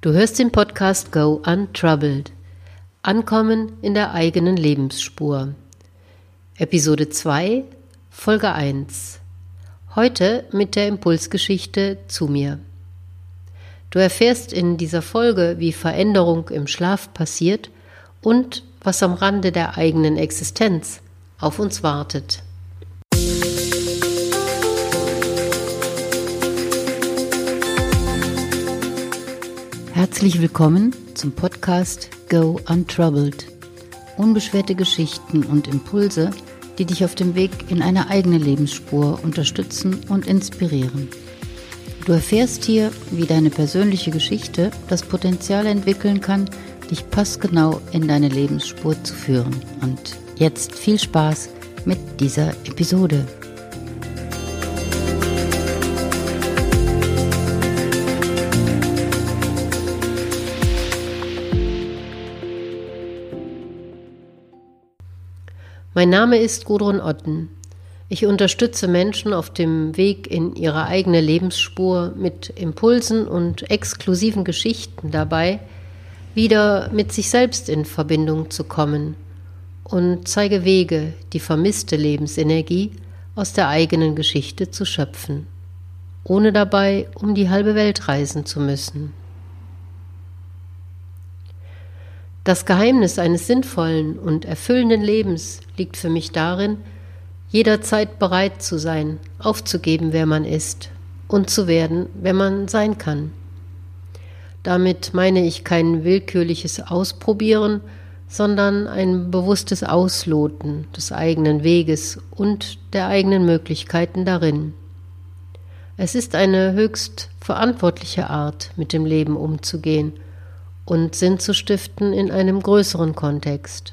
Du hörst den Podcast Go Untroubled. Ankommen in der eigenen Lebensspur. Episode 2, Folge 1. Heute mit der Impulsgeschichte zu mir. Du erfährst in dieser Folge, wie Veränderung im Schlaf passiert und was am Rande der eigenen Existenz auf uns wartet. Herzlich willkommen zum Podcast Go Untroubled. Unbeschwerte Geschichten und Impulse, die dich auf dem Weg in eine eigene Lebensspur unterstützen und inspirieren. Du erfährst hier, wie deine persönliche Geschichte das Potenzial entwickeln kann, dich passgenau in deine Lebensspur zu führen. Und jetzt viel Spaß mit dieser Episode. Mein Name ist Gudrun Otten. Ich unterstütze Menschen auf dem Weg in ihre eigene Lebensspur mit Impulsen und exklusiven Geschichten dabei, wieder mit sich selbst in Verbindung zu kommen und zeige Wege, die vermisste Lebensenergie aus der eigenen Geschichte zu schöpfen, ohne dabei um die halbe Welt reisen zu müssen. Das Geheimnis eines sinnvollen und erfüllenden Lebens liegt für mich darin, jederzeit bereit zu sein, aufzugeben, wer man ist und zu werden, wer man sein kann. Damit meine ich kein willkürliches Ausprobieren, sondern ein bewusstes Ausloten des eigenen Weges und der eigenen Möglichkeiten darin. Es ist eine höchst verantwortliche Art, mit dem Leben umzugehen – und Sinn zu stiften in einem größeren Kontext.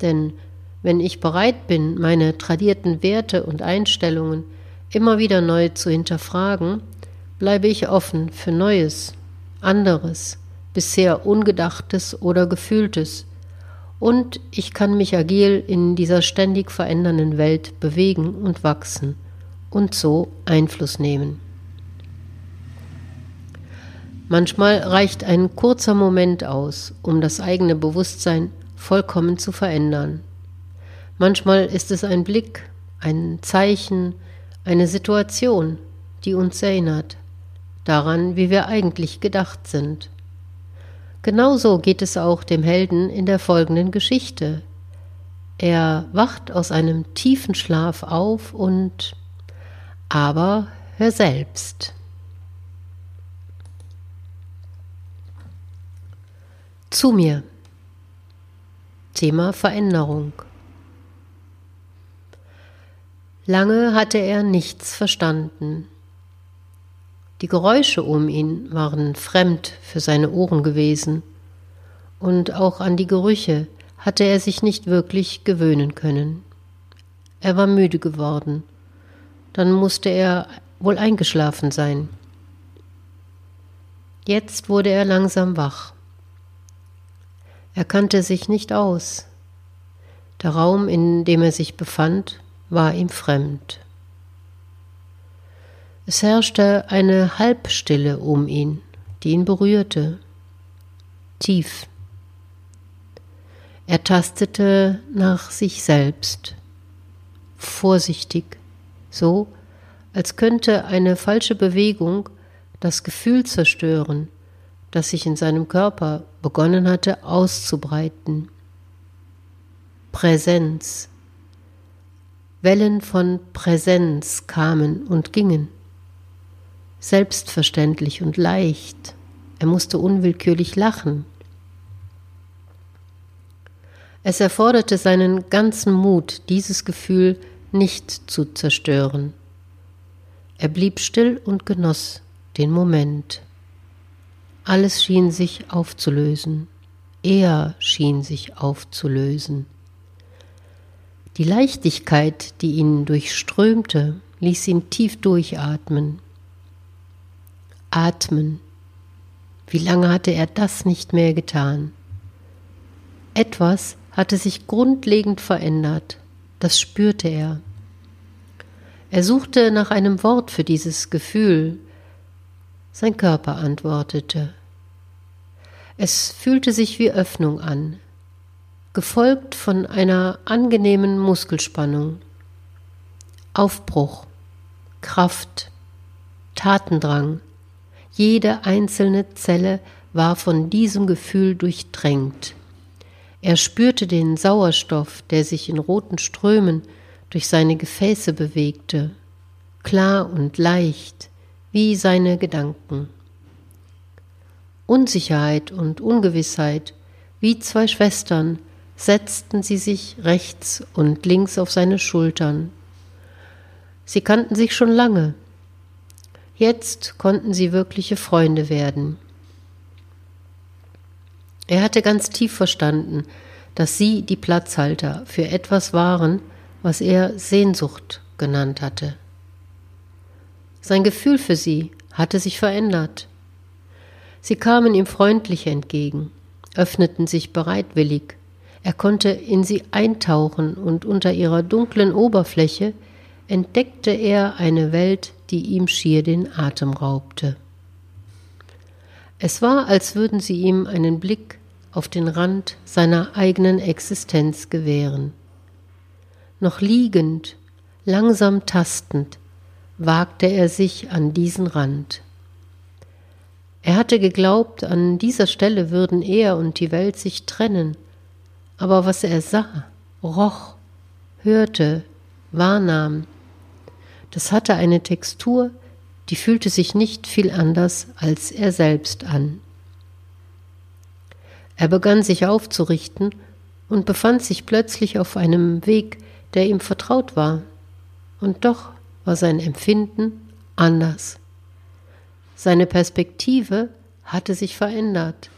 Denn wenn ich bereit bin, meine tradierten Werte und Einstellungen immer wieder neu zu hinterfragen, bleibe ich offen für Neues, anderes, bisher Ungedachtes oder Gefühltes, und ich kann mich agil in dieser ständig verändernden Welt bewegen und wachsen und so Einfluss nehmen. Manchmal reicht ein kurzer Moment aus, um das eigene Bewusstsein vollkommen zu verändern. Manchmal ist es ein Blick, ein Zeichen, eine Situation, die uns erinnert daran, wie wir eigentlich gedacht sind. Genauso geht es auch dem Helden in der folgenden Geschichte. Er wacht aus einem tiefen Schlaf auf und aber hör selbst. Zu mir. Thema Veränderung. Lange hatte er nichts verstanden. Die Geräusche um ihn waren fremd für seine Ohren gewesen, und auch an die Gerüche hatte er sich nicht wirklich gewöhnen können. Er war müde geworden, dann musste er wohl eingeschlafen sein. Jetzt wurde er langsam wach. Er kannte sich nicht aus. Der Raum, in dem er sich befand, war ihm fremd. Es herrschte eine Halbstille um ihn, die ihn berührte, tief. Er tastete nach sich selbst, vorsichtig, so als könnte eine falsche Bewegung das Gefühl zerstören, das sich in seinem Körper begonnen hatte auszubreiten. Präsenz. Wellen von Präsenz kamen und gingen. Selbstverständlich und leicht. Er musste unwillkürlich lachen. Es erforderte seinen ganzen Mut, dieses Gefühl nicht zu zerstören. Er blieb still und genoss den Moment. Alles schien sich aufzulösen. Er schien sich aufzulösen. Die Leichtigkeit, die ihn durchströmte, ließ ihn tief durchatmen. Atmen. Wie lange hatte er das nicht mehr getan? Etwas hatte sich grundlegend verändert, das spürte er. Er suchte nach einem Wort für dieses Gefühl, sein Körper antwortete. Es fühlte sich wie Öffnung an, gefolgt von einer angenehmen Muskelspannung. Aufbruch, Kraft, Tatendrang, jede einzelne Zelle war von diesem Gefühl durchdrängt. Er spürte den Sauerstoff, der sich in roten Strömen durch seine Gefäße bewegte, klar und leicht, wie seine Gedanken. Unsicherheit und Ungewissheit, wie zwei Schwestern, setzten sie sich rechts und links auf seine Schultern. Sie kannten sich schon lange. Jetzt konnten sie wirkliche Freunde werden. Er hatte ganz tief verstanden, dass sie die Platzhalter für etwas waren, was er Sehnsucht genannt hatte. Sein Gefühl für sie hatte sich verändert. Sie kamen ihm freundlich entgegen, öffneten sich bereitwillig, er konnte in sie eintauchen und unter ihrer dunklen Oberfläche entdeckte er eine Welt, die ihm schier den Atem raubte. Es war, als würden sie ihm einen Blick auf den Rand seiner eigenen Existenz gewähren. Noch liegend, langsam tastend, wagte er sich an diesen Rand. Er hatte geglaubt, an dieser Stelle würden er und die Welt sich trennen, aber was er sah, roch, hörte, wahrnahm, das hatte eine Textur, die fühlte sich nicht viel anders als er selbst an. Er begann sich aufzurichten und befand sich plötzlich auf einem Weg, der ihm vertraut war. Und doch war sein Empfinden anders. Seine Perspektive hatte sich verändert.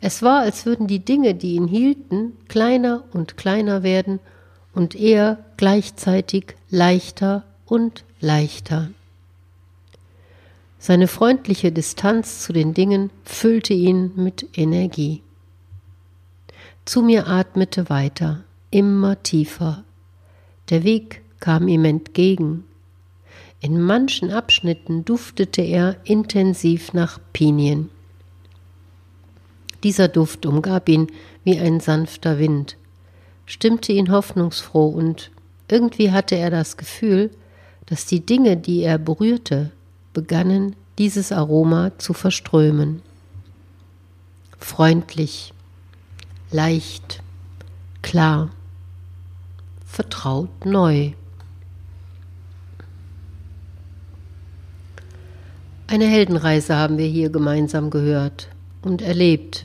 Es war, als würden die Dinge, die ihn hielten, kleiner und kleiner werden und er gleichzeitig leichter und leichter. Seine freundliche Distanz zu den Dingen füllte ihn mit Energie. Zu mir atmete weiter, immer tiefer. Der Weg kam ihm entgegen. In manchen Abschnitten duftete er intensiv nach Pinien. Dieser Duft umgab ihn wie ein sanfter Wind, stimmte ihn hoffnungsfroh und irgendwie hatte er das Gefühl, dass die Dinge, die er berührte, begannen dieses Aroma zu verströmen. Freundlich, leicht, klar, vertraut neu. Eine Heldenreise haben wir hier gemeinsam gehört und erlebt.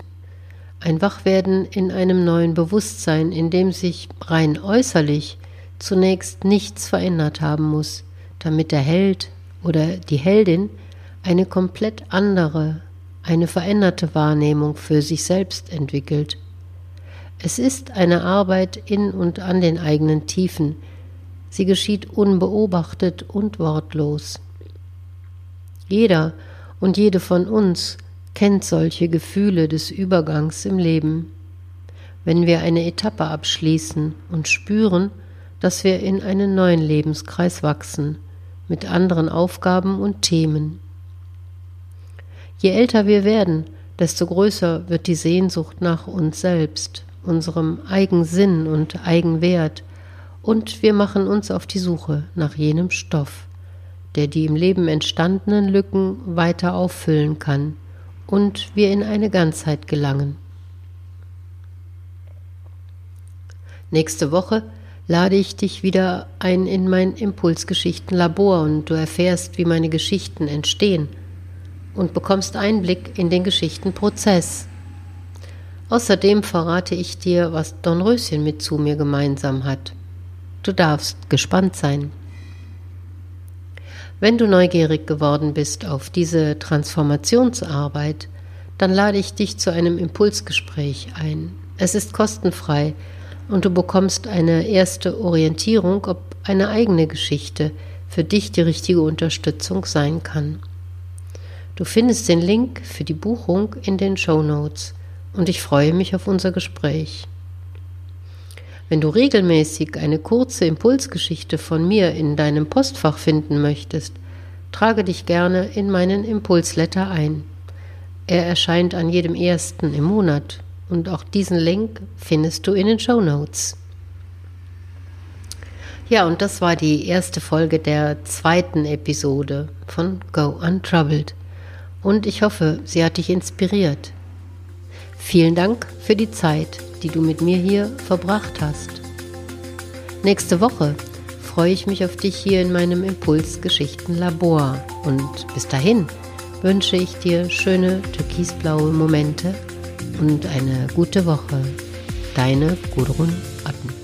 Ein Wachwerden in einem neuen Bewusstsein, in dem sich rein äußerlich zunächst nichts verändert haben muss, damit der Held oder die Heldin eine komplett andere, eine veränderte Wahrnehmung für sich selbst entwickelt. Es ist eine Arbeit in und an den eigenen Tiefen. Sie geschieht unbeobachtet und wortlos. Jeder und jede von uns kennt solche Gefühle des Übergangs im Leben. Wenn wir eine Etappe abschließen und spüren, dass wir in einen neuen Lebenskreis wachsen, mit anderen Aufgaben und Themen. Je älter wir werden, desto größer wird die Sehnsucht nach uns selbst, unserem Eigensinn und Eigenwert, und wir machen uns auf die Suche nach jenem Stoff, der die im Leben entstandenen Lücken weiter auffüllen kann und wir in eine Ganzheit gelangen. Nächste Woche lade ich dich wieder ein in mein Impulsgeschichtenlabor und du erfährst, wie meine Geschichten entstehen und bekommst Einblick in den Geschichtenprozess. Außerdem verrate ich dir, was Dornröschen mit zu mir gemeinsam hat. Du darfst gespannt sein. Wenn du neugierig geworden bist auf diese Transformationsarbeit, dann lade ich dich zu einem Impulsgespräch ein. Es ist kostenfrei und du bekommst eine erste Orientierung, ob eine eigene Geschichte für dich die richtige Unterstützung sein kann. Du findest den Link für die Buchung in den Show Notes und ich freue mich auf unser Gespräch. Wenn du regelmäßig eine kurze Impulsgeschichte von mir in deinem Postfach finden möchtest, trage dich gerne in meinen Impulsletter ein. Er erscheint an jedem ersten im Monat und auch diesen Link findest du in den Show Notes. Ja, und das war die erste Folge der zweiten Episode von Go Untroubled. Und ich hoffe, sie hat dich inspiriert. Vielen Dank für die Zeit, die du mit mir hier verbracht hast. Nächste Woche freue ich mich auf dich hier in meinem Impulsgeschichten-Labor. Und bis dahin wünsche ich dir schöne türkisblaue Momente und eine gute Woche. Deine Gudrun Otten.